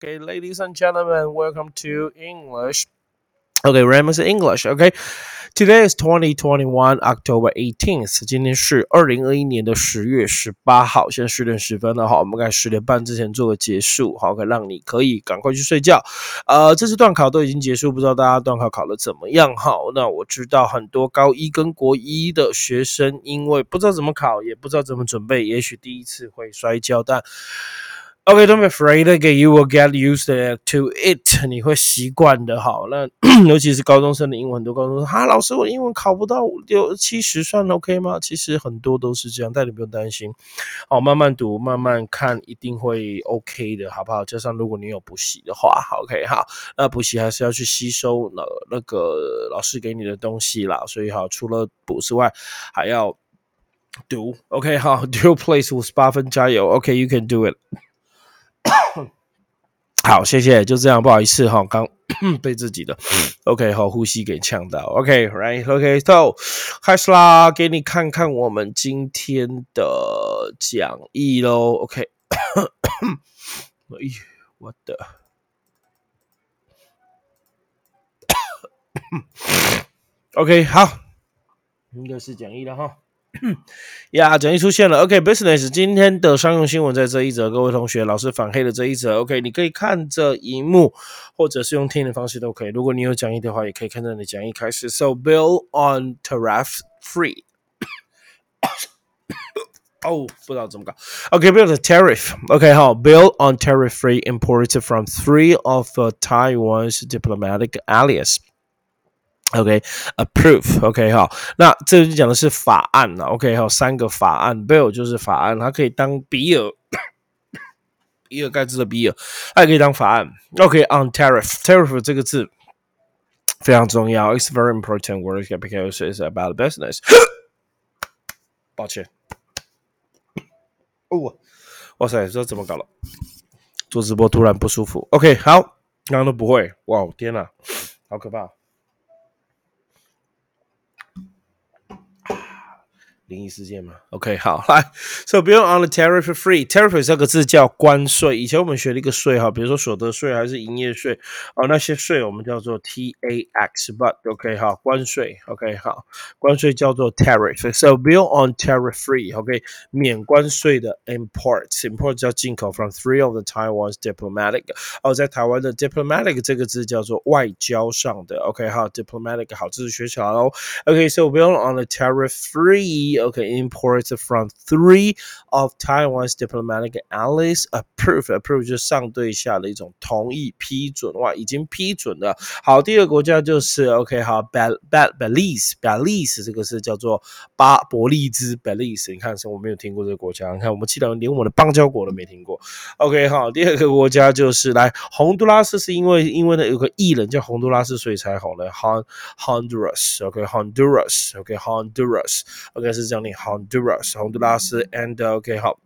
Okay, ladies and gentlemen, welcome to English. Okay, Ramos English. Okay, today is twenty twenty one October eighteenth. 今天是二零二一年的十月十八号，现在十点十分了。好，我们在十点半之前做个结束，好，可以让你可以赶快去睡觉。呃，这次段考都已经结束，不知道大家段考考的怎么样？好，那我知道很多高一跟国一的学生，因为不知道怎么考，也不知道怎么准备，也许第一次会摔跤，但 OK, don't be afraid. Okay, you will get used to it. 你会习惯的。好，那 尤其是高中生的英文，很多高中生哈，老师，我英文考不到六七十，算 OK 吗？其实很多都是这样，但你不用担心。好，慢慢读，慢慢看，一定会 OK 的，好不好？加上如果你有补习的话，OK，好，那补习还是要去吸收那那个老师给你的东西啦。所以好，除了补之外，还要读。OK，好，Do place 五十八分，加油。OK，you can do it。好，谢谢，就这样，不好意思哈，刚 被自己的 OK 好呼吸给呛到，OK，right，OK，so 开始啦，给你看看我们今天的讲义喽，OK，哎，我的，OK，好，应该是讲义了哈。呀，讲义出现了。OK，business，今天的商用新闻在这一则，各位同学，老师反黑的这一则。OK，你可以看着荧幕，或者是用听的方式都可以。如果你有讲义的话，也可以看着你讲义开始。So bill on tariff free。哦，不知道怎么搞。OK，bill the tariff。OK，好，bill on tariff free imported from three of Taiwan's diplomatic allies。OK，approve，OK 哈，那这就讲的是法案了。OK 哈，三个法案，bill 就是法案，它可以当比尔，比尔盖茨的比尔，它也可以当法案。OK，on tariff，tariff 这个字非常重要，it's very important word because it's about business。抱歉，哦，哇塞，这怎么搞了？做直播突然不舒服。OK，好，刚刚都不会，哇，天哪，好可怕。灵异事件吗？OK，好，来，So 不用 on the tariff free，tariff 这个字叫关税。以前我们学了一个税哈，比如说所得税还是营业税哦，那些税我们叫做 tax，but OK 好，关税 OK 好，关税叫做 tariff。So bill on tariff free，OK 免关税的 import，import 叫进口，from three of the Taiwan's diplomatic，哦，在台湾的 diplomatic 这个字叫做外交上的 OK 好，diplomatic 好，这是学起来喽。OK，So bill on the tariff free。Okay, imported from three of Taiwan's diplomatic allies approve approve 就是上对下的一种同意批准哇，已经批准了。好，第二个国家就是 OK 好，Bel Bel Belize Belize 这个是叫做巴伯利兹 Belize，你看是我没有听过这个国家，你看我们记得连我们的邦交国都没听过。OK 好，第二个国家就是来洪都拉斯，是因为因为呢有个艺人叫洪都拉斯，所以才红的 Hon Honduras OK Honduras OK Honduras OK 是。讲你 Honduras 洪都拉斯，and OK 好。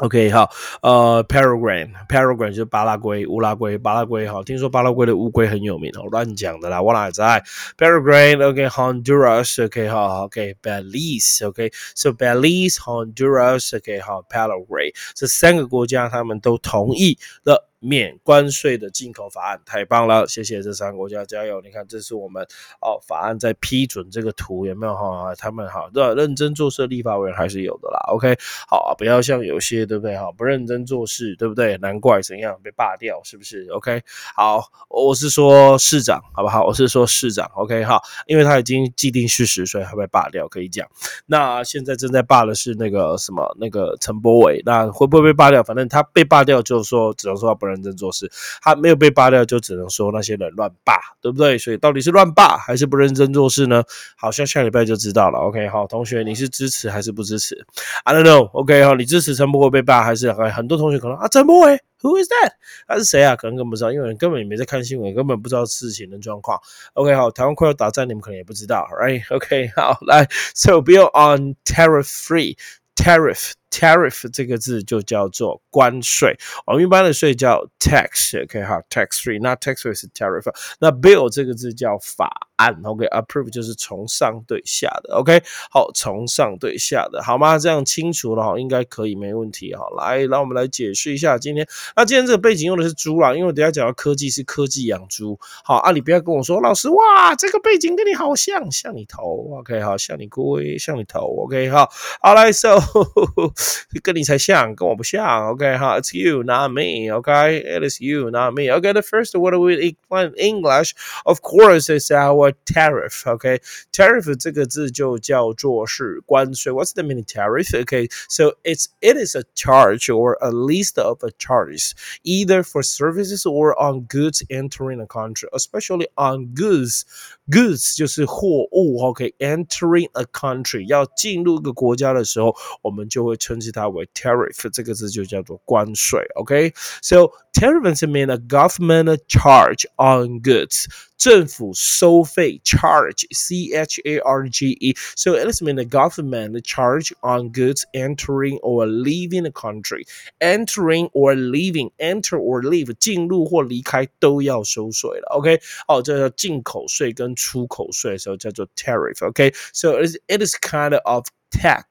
OK，好，呃，Paraguay，Paraguay 就是巴拉圭、乌拉圭、巴拉圭，好，听说巴拉圭的乌龟很有名，哦，乱讲的啦，我哪在？Paraguay，OK，Honduras，OK，好，OK，Belize，OK，So Belize，Honduras，OK，好，Paraguay，这三个国家他们都同意了。免关税的进口法案太棒了，谢谢这三个国家加油！你看，这是我们哦，法案在批准这个图有没有哈？他们好，对，认真做事，立法委员还是有的啦。OK，好，不要像有些对不对哈？不认真做事，对不对？难怪怎样被罢掉，是不是？OK，好，我是说市长，好不好？我是说市长，OK，好，因为他已经既定事实，所以他被罢掉，可以讲。那现在正在罢的是那个什么，那个陈柏伟，那会不会被罢掉？反正他被罢掉，就是说，只能说不。认真做事，他没有被扒掉，就只能说那些人乱罢，对不对？所以到底是乱罢还是不认真做事呢？好像下礼拜就知道了。OK，好，同学，你是支持还是不支持？I don't know。OK，好，你支持陈柏伟被罢还是？很多同学可能啊，陈柏伟，Who is that？他是谁啊？可能根本不知道，因为根本也没在看新闻，根本不知道事情的状况。OK，好，台湾快要打战，你们可能也不知道，Right？OK，好，来，So bill on tariff free tariff tariff 这个字就叫做关税，我们一般的税叫 tax，OK 哈，tax free，那 tax free 是 tariff，那 bill 这个字叫法案，OK，approve 就是从上对下的，OK，好，从上对下的，好吗？这样清楚了哈，应该可以，没问题哈。来，让我们来解释一下今天，那今天这个背景用的是猪啦，因为等下讲到科技是科技养猪，好啊，你不要跟我说老师哇，这个背景跟你好像，像你头，OK，好，像你龟，像你头，OK，好，好来，So。跟你才像，跟我不像。OK 哈，It's you, not me. OK, it is you, not me. OK, the first word we explain English, of course, is our tariff. OK, tariff 这个字就叫做是关税。What's the meaning tariff? OK, so it's it is a charge or a list of a charges, either for services or on goods entering a country, especially on goods. Goods 就是货物，OK，entering a country 要进入一个国家的时候，我们就会 称之它为 tariff，这个字就叫做关税，OK？So tariffs mean a government charge on goods，政府收费 charge，C H A R G E，so it mean a government charge on goods entering or leaving a country，entering or leaving，enter or leave，进入或离开都要收税了，OK？哦，这叫进口税跟出口税的时候叫做 tariff，OK？So it is it is kind of tax。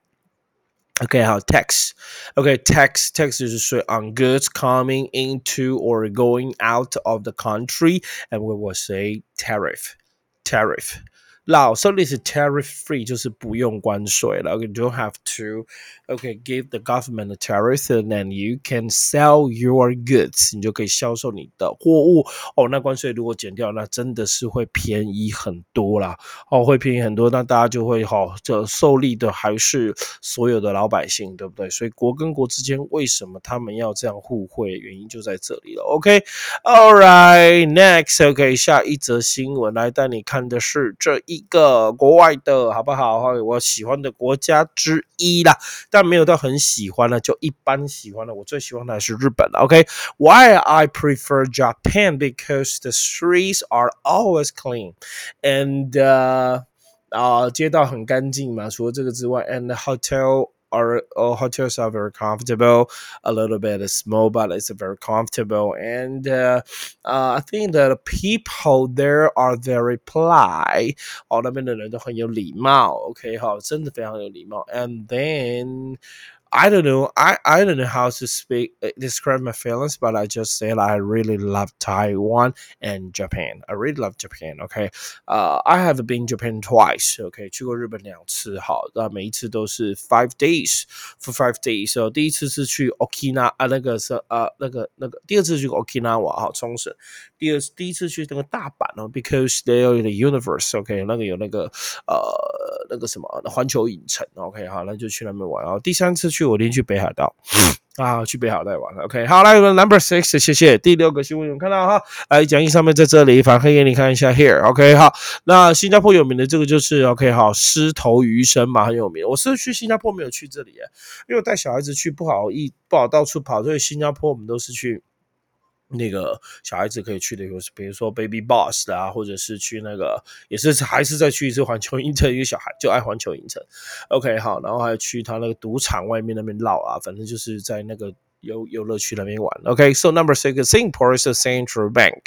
Okay, how tax? Okay, tax tax 就是税 on goods coming into or going out of the country, and we will say tariff. Tariff. 老 so this is tariff free，就是不用关税了。Okay, don't have to okay give the government a tariff, and then you can sell your goods，你就可以销售你的货物。哦，那关税如果减掉，那真的是会便宜很多啦。哦，会便宜很多，那大家就会哈，这受利的还是所有的老百姓，对不对？所以国跟国之间为什么他们要这样互惠？原因就在这里了。Okay, all right, next, okay，下一则新闻来带你看的是这一。一个国外的好不好？我喜欢的国家之一啦，但没有到很喜欢的，就一般喜欢的。我最喜欢的还是日本的。OK，Why I prefer Japan because the streets are always clean and 啊，街道很干净嘛。除了这个之外，and hotel。our, our hotels are very comfortable, a little bit small, but it's very comfortable. And uh, uh, I think that people there are very polite. 哦，那边的人都很有礼貌。OK，好，真的非常有礼貌。And then I don't know. I, I don't know how to speak uh, describe my feelings, but I just said I really love Taiwan and Japan. I really love Japan. Okay, uh, I have been Japan twice. Okay，去过日本两次。好，那每一次都是 five days for five days。So 第一次是去 Okinawa 啊，那个是呃那个那个，第二次去 Okinawa 哈冲绳，第二第一次去那个大阪哦，because there is the universe。OK，那个有那个呃那个什么环球影城。OK，好，那就去那边玩。然后第三次去。 去我连去北海道啊，去北海道玩。OK，好，来 Number Six，谢谢。第六个新闻有看到哈，来讲义上面在这里，反黑给你看一下。Here OK，好，那新加坡有名的这个就是 OK，好，狮头鱼生嘛，很有名。我是去新加坡没有去这里，因为我带小孩子去不好意不好到处跑，所以新加坡我们都是去。那个小孩子可以去的，有比如说 Baby Boss 啊，或者是去那个，也是还是再去一次环球影城，一个小孩就爱环球影城。OK，好，然后还去他那个赌场外面那边绕啊，反正就是在那个。游游乐区那边玩。Okay, so number six, Singapore is a central bank.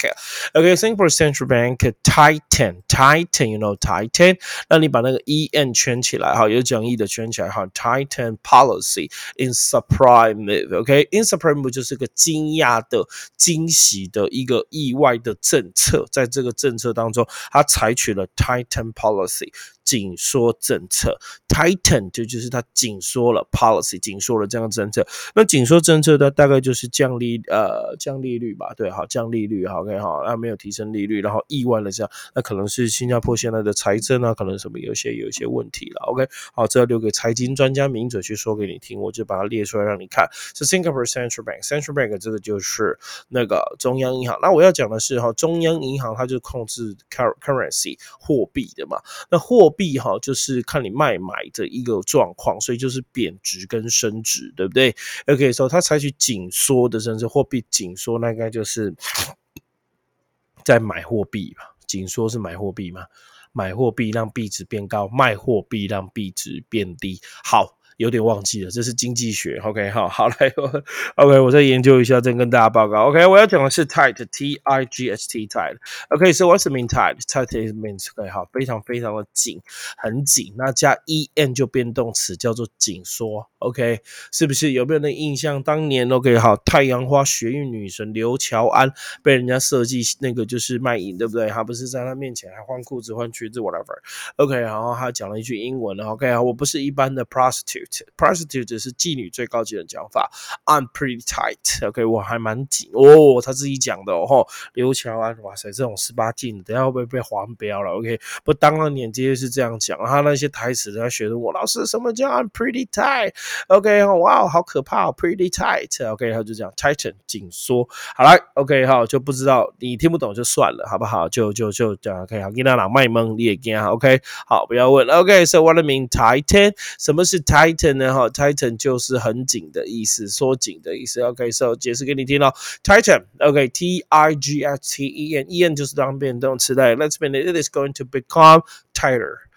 Okay, Singapore central bank Titan, Titan, you know Titan。那你把那个 E N 圈起来，哈，有讲义的圈起来，哈，Titan policy in surprise move. OK, in surprise move 就是个惊讶的、惊喜的一个意外的政策，在这个政策当中，它采取了 Titan policy。 紧缩政策，tighten 就就是它紧缩了，policy 紧缩了这样的政策。那紧缩政策它，大概就是降利呃降利率吧，对，好降利率，好 OK 好，那没有提升利率，然后意外的这样，那可能是新加坡现在的财政啊，可能什么有些有一些问题了，OK 好，这要留给财经专家名嘴去说给你听，我就把它列出来让你看。是 Singapore Central Bank，Central Bank 这个就是那个中央银行。那我要讲的是哈，中央银行它就控制 currency 货币的嘛，那货。币哈，就是看你卖买的一个状况，所以就是贬值跟升值，对不对？OK，所以它采取紧缩的政策，货币紧缩，那应该就是在买货币吧。紧缩是买货币吗？买货币让币值变高，卖货币让币值变低。好。有点忘记了，这是经济学。OK，好，好来，OK，我再研究一下，再跟大家报告。OK，我要讲的是 tight，T-I-G-H-T，tight。OK，so what's the mean tight？tight is means OK，好，非常非常的紧，很紧。那加 E N 就变动词，叫做紧缩。OK，是不是有没有那印象？当年 OK，好，太阳花学运女神刘乔安被人家设计那个就是卖淫，对不对？他不是在他面前还换裤子、换裙子，whatever。OK，然后他讲了一句英文，OK，我不是一般的 prostitute Prostitute 是妓女最高级的讲法，I'm pretty tight，OK，我还蛮紧哦，他自己讲的哦，刘乔安，哇塞，这种十八禁，等下会不会被黄标了？OK，不，当了年直接是这样讲，他那些台词他学的，我老师什么叫 I'm pretty tight？OK，哇，好可怕，pretty tight，OK，他就讲 tighten 紧缩，好了，OK，好，就不知道你听不懂就算了，好不好？就就就讲 OK，好，跟他讲卖萌你也惊，OK，好，不要问，OK，so what I mean tighten，什么是 tighten 呢？哈，tighten 就是很紧的意思，缩紧的意思，OK，so 解释给你听咯 tighten，OK，T I G S T E N，E N 就是当变动词的，Let's mean it is going to become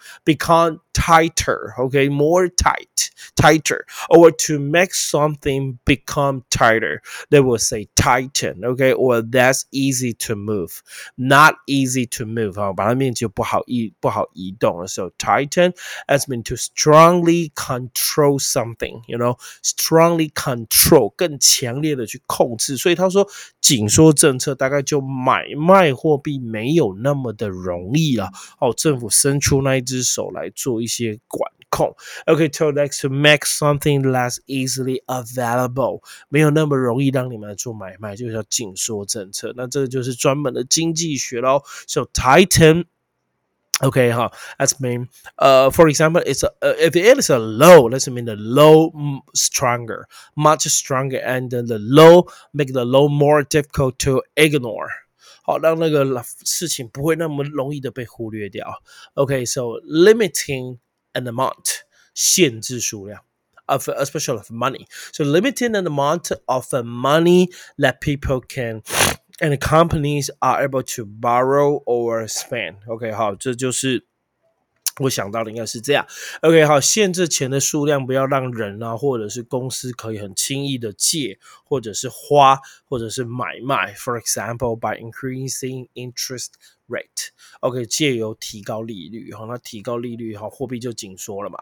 tighter，become tighter, okay, more tight, tighter, or to make something become tighter, they will say tighten, okay, or that's easy to move, not easy to move 啊，把它面就不好移不好移动了。So tighten has mean to strongly control something, you know, strongly control 更强烈的去控制。所以他说紧缩政策大概就买卖货币没有那么的容易了。哦，政府伸出那一只 手来做一些管控。Okay, to next to make something less easily available，没有那么容易让你们做买卖，就叫紧缩政策。那这个就是专门的经济学喽。So tighten. Okay, huh? That's mean. Uh, for example, it's a, uh, if it is a low, let's mean the low stronger, much stronger, and then the low make the low more difficult to ignore. 好，让那个事情不会那么容易的被忽略掉。OK，so limiting an amount 限制数量 of especially of money. So limiting an amount of money that people can and companies are able to borrow or spend. OK，好，这就是。 我想到的应该是这样，OK，好，限制钱的数量，不要让人啊，或者是公司可以很轻易的借，或者是花，或者是买卖。For example, by increasing interest rate，OK，借由提高利率，哈，那提高利率，哈，货币就紧缩了嘛。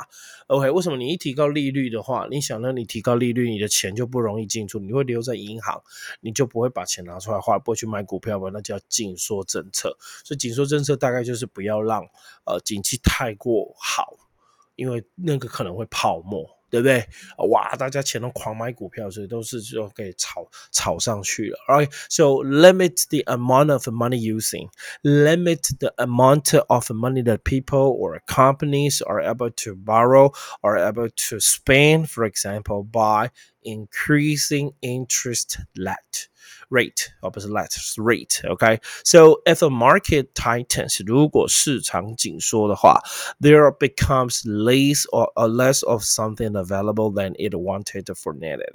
OK，为什么你一提高利率的话，你想让你提高利率，你的钱就不容易进出，你会留在银行，你就不会把钱拿出来花，不会去买股票嘛？那叫紧缩政策。所以紧缩政策大概就是不要让呃景气太过好，因为那个可能会泡沫。对不对？哇，大家钱都狂买股票，所以都是就给炒炒上去了。Alright, so limit the amount of money using, limit the amount of money that people or companies are able to borrow or able to spend, for example, by increasing interest rate rate 而不是 let rate OK so if a market tightens 如果市场紧缩的话 there becomes less or a less of something available than it wanted for needed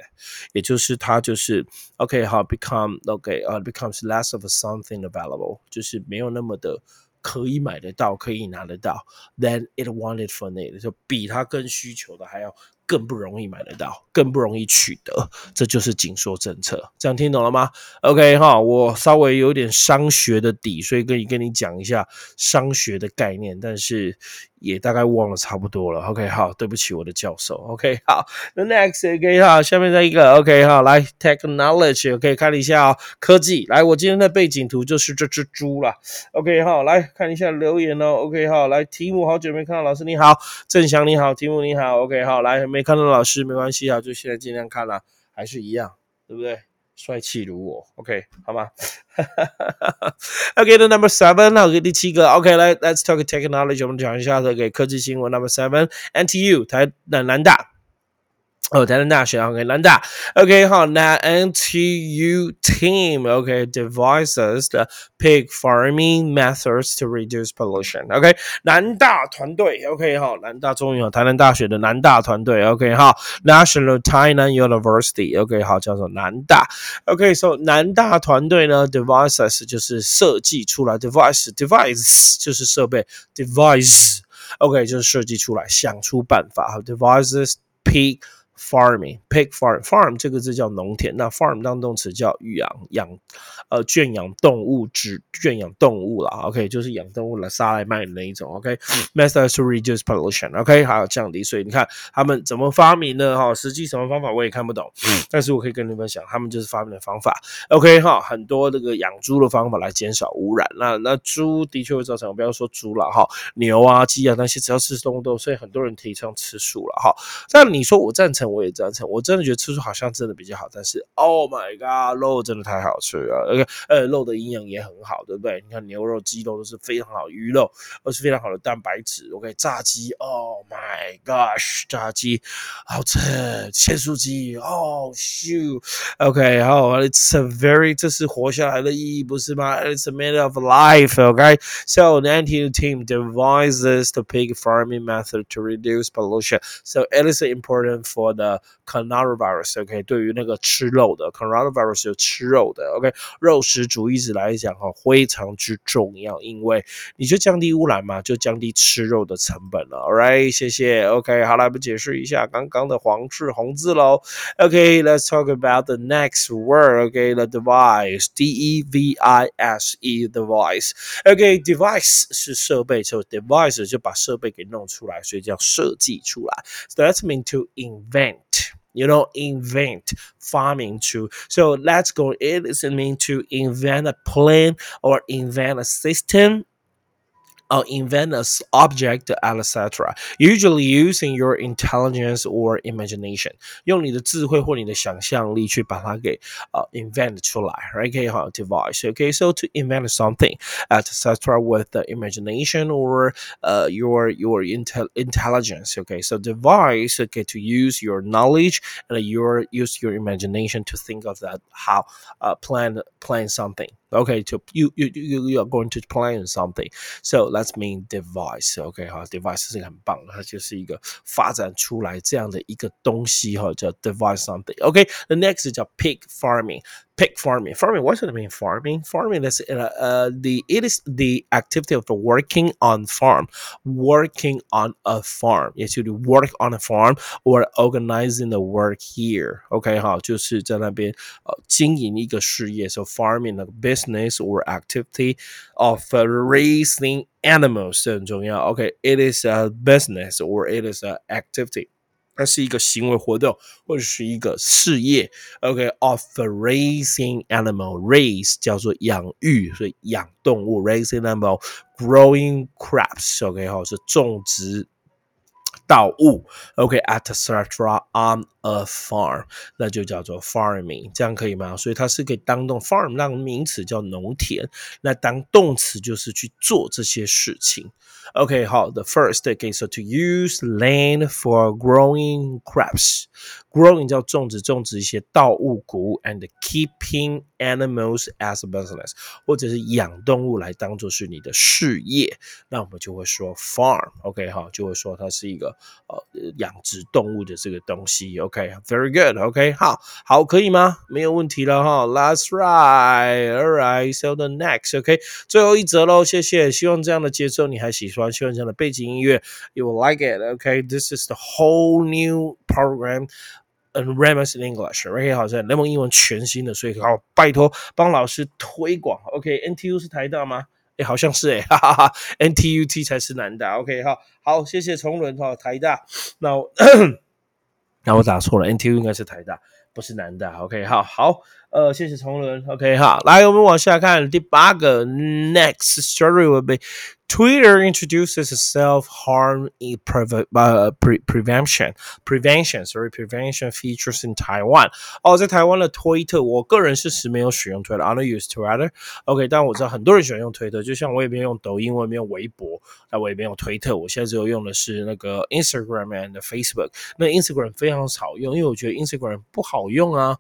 也就是它就是 OK 好 become OK 呃、uh, becomes less of something available 就是没有那么的可以买得到可以拿得到 than it wanted for needed 就比它更需求的还要 更不容易买得到，更不容易取得，这就是紧缩政策。这样听懂了吗？OK 哈，我稍微有点商学的底，所以可以跟你讲一下商学的概念，但是。也大概忘了差不多了。OK，好，对不起我的教授。OK，好 next，OK，哈，下面再一个，OK，好，来，Technology，OK，看一下啊，科技。来，我今天的背景图就是这只猪了。OK，好，来看一下留言哦。OK，好，来，题目好久没看到老师，你好，郑翔你好，题目你好。OK，好，来没看到老师没关系啊，就现在尽量看了，还是一样，对不对？帅气如我，OK，好吗？OK，the number seven，好，给第七个，OK，来，Let's talk technology，我们讲一下这个科技新闻。Number seven，NTU 台南南大。哦，台南大学，OK，南大，OK，好，那 NTU team，OK，devises the pig farming methods to reduce pollution，OK，南大团队，OK，好，南大终于有台南大学的南大团队，OK，好，National Tainan University，OK，好，叫做南大，OK，so 南大团队呢，devices 就是设计出来，device，device 就是设备，device，OK，就是设计出来，想出办法，devices。 pig。 Farming pig farm farm 这个字叫农田，那 farm 当动词叫养养呃圈养动物，指圈养动物了。OK，就是养动物来杀来卖的那一种。OK，method to reduce pollution。OK，还有降低。所以你看他们怎么发明的哈？实际什么方法我也看不懂，但是我可以跟你们分享，他们就是发明的方法。OK 哈，很多这个养猪的方法来减少污染。那那猪的确会造成，不要说猪了哈，牛啊、鸡啊那些只要吃动物都，所以很多人提倡吃素了哈。但你说我赞成。我也赞成，我真的觉得吃素好像真的比较好，但是 Oh my God，肉真的太好吃了，OK，呃，肉的营养也很好，对不对？你看牛肉、鸡肉都是非常好，鱼肉都是非常好的蛋白质，OK，炸鸡，Oh my gosh，炸鸡好吃，切素鸡，Oh shoot，OK，然后 It's a very，这是活下来的意义，不是吗？It's a matter of life，OK，So the NTU team devises the pig farming method to reduce pollution，so it is important for the coronavirus，OK，对于那个吃肉的 coronavirus 就吃肉的，OK，肉食主义者来讲哈，非常之重要，因为你就降低污染嘛，就降低吃肉的成本了，Alright，谢谢，OK，好了，我们解释一下刚刚的黄字红字喽，OK，Let's talk about the next word，OK，the device，D E V I S E，device，OK，device 是设备，就 device 就把设备给弄出来，所以叫设计出来，So that's mean to invent you know, invent farming too So let's go. It is mean to invent a plan or invent a system uh, invent an object, etc. Usually using your intelligence or imagination，用你的智慧或你的想象力去把它给呃 invent 出来，right？可以哈 device。Okay, so to invent something, etc. with the imagination or uh your your intel intelligence. Okay, so device. Okay, to use your knowledge and your use your imagination to think of that how uh plan plan something. Okay, to you you you you are going to plan something. So let's mean device. OK 哈，device 是很棒的，它就是一个发展出来这样的一个东西哈，叫 device something. OK，the next 叫 pig farming. pig farming. Farming, what does it mean? Farming, farming is uh, uh, the it is the activity of working on farm, working on a farm. Yes, you work on a farm or organizing the work here. OK 哈，就是在那边呃经营一个事业，so farming a business or activity of uh, raising animals 很重要。OK，it is a business or it is a activity。 它是一个行为活动或者是一个事业。OK，of、okay, raising animal，raise 叫做养育，所以养动物，raising animal，growing crops，OK 好、是种植稻物，OK，etc. on a farm，那就叫做 farming，这样可以吗？所以它是可以当动 farm 那名词叫农田，那当动词就是去做这些事情。OK，好，the first，OK，so to use land for growing crops，growing 叫种植，种植一些稻物谷物，and keeping animals as a business，或者是养动物来当做是你的事业，那我们就会说 farm，OK，好，就会说它是一个呃养殖动物的这个东西，OK。OK，very good，OK，好，好，可以吗？没有问题了哈。That's right，all right，so the next，OK，最后一则喽，谢谢。希望这样的节奏你还喜欢，希望这样的背景音乐，you will like it，OK，this is the whole new program。 And Ramos in English，OK，好，像雷蒙英文全新的，所以好，拜托帮老师推广。OK，NTU 是台大吗？哎，好像是哎，哈哈哈，NTUT 才是南大。OK，好，好，谢谢崇伦哈，台大。那。那我打错了，NTU 应该是台大，不是南大。OK，好好，呃，谢谢崇伦。OK，好，来，我们往下看第八个，Next story will be Twitter introduces self-harm pre uh, pre prevention prevention sorry prevention features in Taiwan。哦，在台湾的推特，我个人是实没有使用推特，I don't use Twitter。OK，但我知道很多人喜欢用推特，就像我也没有用抖音，我也没有微博，那我也没有推特，我现在只有用的是那个 Instagram and Facebook。那 Instagram 非常少用，因为我觉得 Instagram 不好用啊。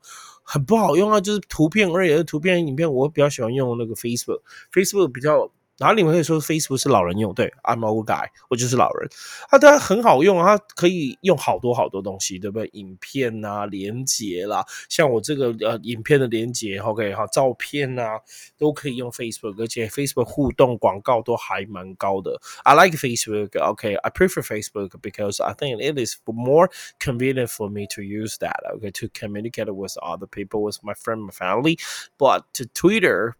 很不好用啊，就是图片而已，图片、影片，我比较喜欢用那个 Facebook，Facebook 比较然后你们可以说 Facebook 是老人用，对，I'm old guy，我就是老人。它当然很好用啊，它可以用好多好多东西，对不对？影片啊，连接啦，像我这个呃影片的连接，OK 哈，照片啊，都可以用 Facebook，而且 Facebook 互动广告都还蛮高的。I like Facebook，OK，I prefer Facebook because I think it is more convenient for me to use that，OK，to communicate with other people, with my friend, my family. But to Twitter,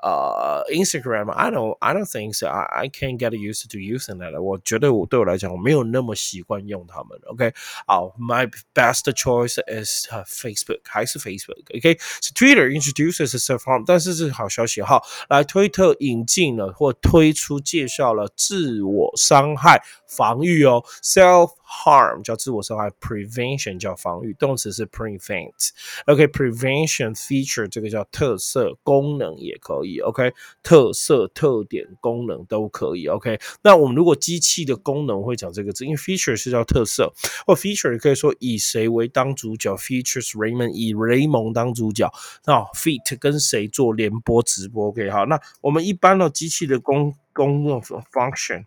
but uh, uh, Instagram, I don't, I don't think so. I, I can't get used to using that. 我觉得我对我来讲，我没有那么习惯用它们。OK，好，my best choice is、uh, Facebook，还是 Facebook。OK，so Twitter introduces self harm，但是是好消息哈，来推特引进了或推出介绍了自我伤害 防御哦，self harm 叫自我伤害，prevention 叫防御，动词是 prevent。OK，prevention feature 这个叫特色功能也可以。OK，特色、特点、功能都可以。OK，那我们如果机器的功能会讲这个字，因为 feature 是叫特色，或 feature 也可以说以谁为当主角，features Raymond 以雷蒙当主角，那 feat 跟谁做联播直播？OK，好，那我们一般的机器的功功能 function。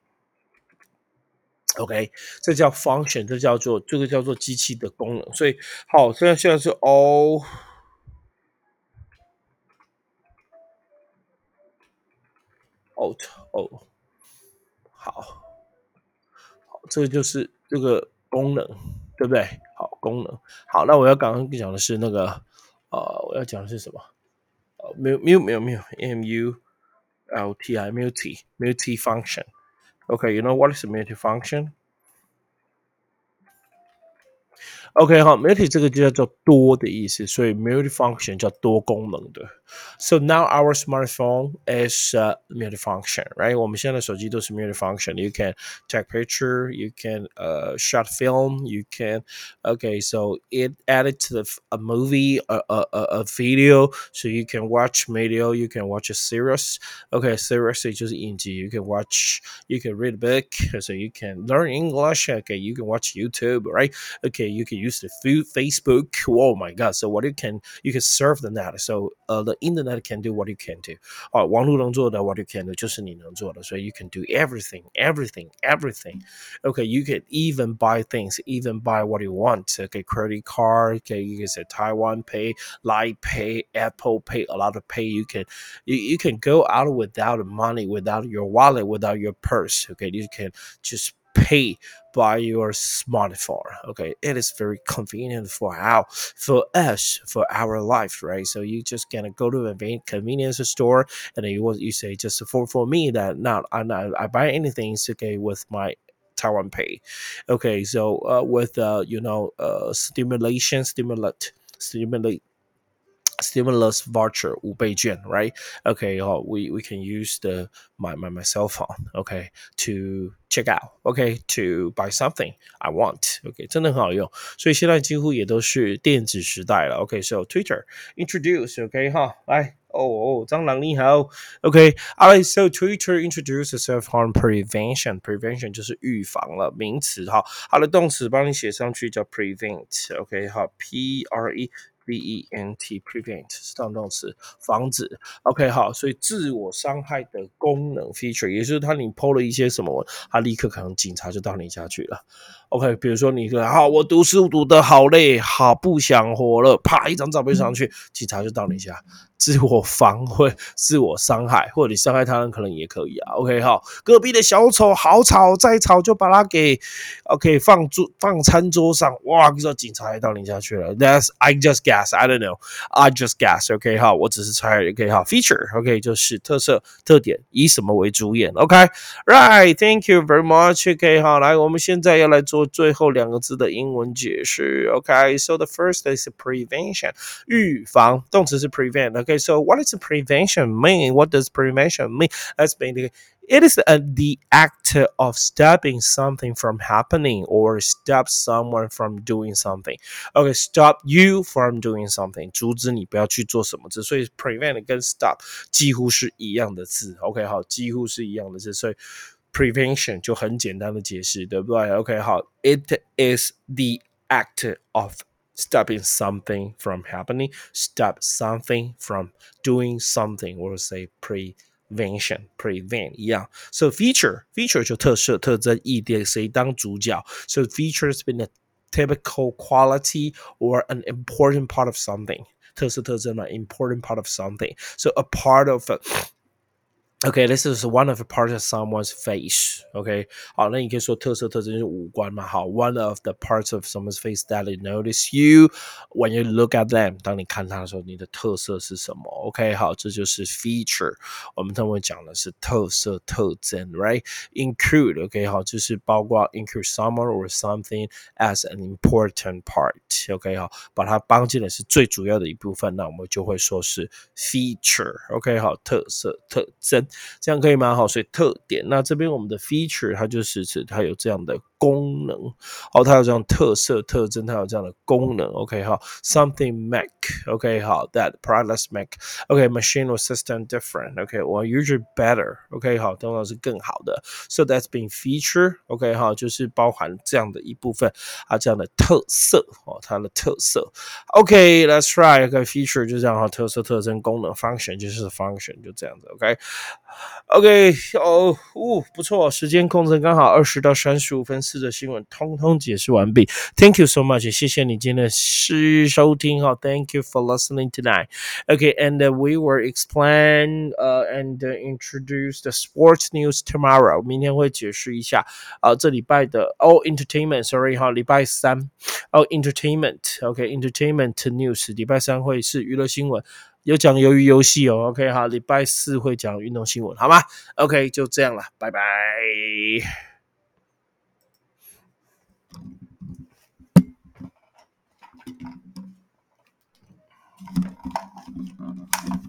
OK，这叫 function，这叫做这个叫做机器的功能。所以好，现在现在是 all。out 哦，好，好，这个就是这个功能，对不对？好，功能，好，那我要刚刚讲的是那个，呃，我要讲的是什么？呃，没有，没有，没有，没有，M U L T I multi multi function。Okay, you know what is a multi function? OK 哈，multi 这个就叫做多的意思，所以 multi-function 叫多功能的。 So now our smartphone is uh, multi-function, right？我们现在的手机都是 multi-function. You can take picture, you can uh shot film, you can okay. So it added to the a movie, a a a video, so you can watch video, you can watch a series. Okay, series 就是影集，you can watch, you can read a book, so you can learn English. Okay, you can watch YouTube, right? Okay, you can use the Facebook. Oh my God! So what you can you can surf the net. So uh, the internet can do what you can do. 哦，网络能做的 what you can do 就是你能做的，所以 you can do everything, everything, everything. Okay, you can even buy things, even buy what you want. Okay, credit card. Okay, you can say Taiwan Pay, Light Pay, Apple Pay, a lot of pay. You can you, you can go out without money, without your wallet, without your purse. Okay, you can just pay by your smartphone. Okay, it is very convenient for our for us for our life, right? So you just gonna go to a convenience store and you you say just for for me that now I I buy anything okay with my Taiwan Pay. Okay, so uh, with uh, you know uh, stimulation, stimulate, stimulate stimulus voucher 五倍券，right? Okay, oh, we we can use the my my my cell phone, okay, to check out, okay, to buy something I want, okay，真的很好用。所以现在几乎也都是电子时代了，okay. So Twitter introduce, okay, 哈，来。哦哦，蟑螂你好，OK，好嘞。So Twitter introduced self harm prevention. Prevention 就是预防了，名词哈。好的，动词帮你写上去叫 prevent，OK，好，P R E。 V E N T prevent 是当动词，防止。OK，好，所以自我伤害的功能 feature，也就是他你 PO 了一些什么，他立刻可能警察就到你家去了。OK，比如说你说好，我读书读得好累，好不想活了，啪一张照片上去，警察就到你家。自我防卫、自我伤害，或者你伤害他人，可能也可以啊。OK，好，隔壁的小丑好吵，再吵就把他给 OK 放桌放餐桌上。哇，你说警察也到你家去了？That's I just guess. I don't know. I just guess. OK，哈，我只是猜。OK，哈，feature OK 就是特色、特点，以什么为主演？OK，right. Thank you very much. OK，好，来，我们现在要来做最后两个字的英文解释。OK，so the first is prevention，预防，动词是 prevent。OK。Okay, so what does prevention mean? What does prevention mean? Let's basically it is uh, the act of stopping something from happening or stop someone from doing something. Okay, stop you from doing something，阻止你不要去做什么字。所以 prevent 跟 stop 几乎是一样的字。OK，好，几乎是一样的字。所以 prevention 就很简单的解释，对不对？OK，好，it is the act of stopping something from happening, stop something from doing something, or say prevention. prevention，prevent 一样。So feature feature 就特色、特征、意点，谁当主角？So features been a typical quality or an important part of something. 特色特征嘛，important part of something. So a part of a Okay, this is one of the parts of someone's face. OK，好，那你可以说特色特征就是五官嘛。好，one of the parts of someone's face that they notice you when you look at them。当你看他的时候，你的特色是什么？OK，好，这就是 feature。我们他们讲的是特色特征，right？Include OK，好，就是包括 include someone or something as an important part。OK，好，把它帮进来是最主要的一部分，那我们就会说是 feature。OK，好，特色特征。 这样可以吗？好，所以特点，那这边我们的 feature 它就是指它有这样的功能，哦，它有这样特色特征，它有这样的功能。OK，好，something make，OK，好，that products make，OK，machine or system different，OK，or usually better，OK，好，通常是更好的。So that's been feature，OK，好，就是包含这样的一部分啊，这样的特色哦，它的特色。OK，that's right，OK，feature 就这样哈，特色特征功能，function 就是 function 就这样子。OK。OK，哦，哦，不错，时间控制刚好二十到三十五分，四的新闻通通解释完毕。Thank you so much，谢谢你今天的收听哈。Thank you for listening tonight. OK，and we will explain uh, and introduce the sports news tomorrow. 明天会解释一下啊，这礼拜的哦，entertainment，sorry 哈，礼拜三哦，entertainment，OK，entertainment news，礼拜三会是娱乐新闻。有讲鱿鱼游戏哦，OK，好，礼拜四会讲运动新闻，好吗？OK，就这样了，拜拜。no.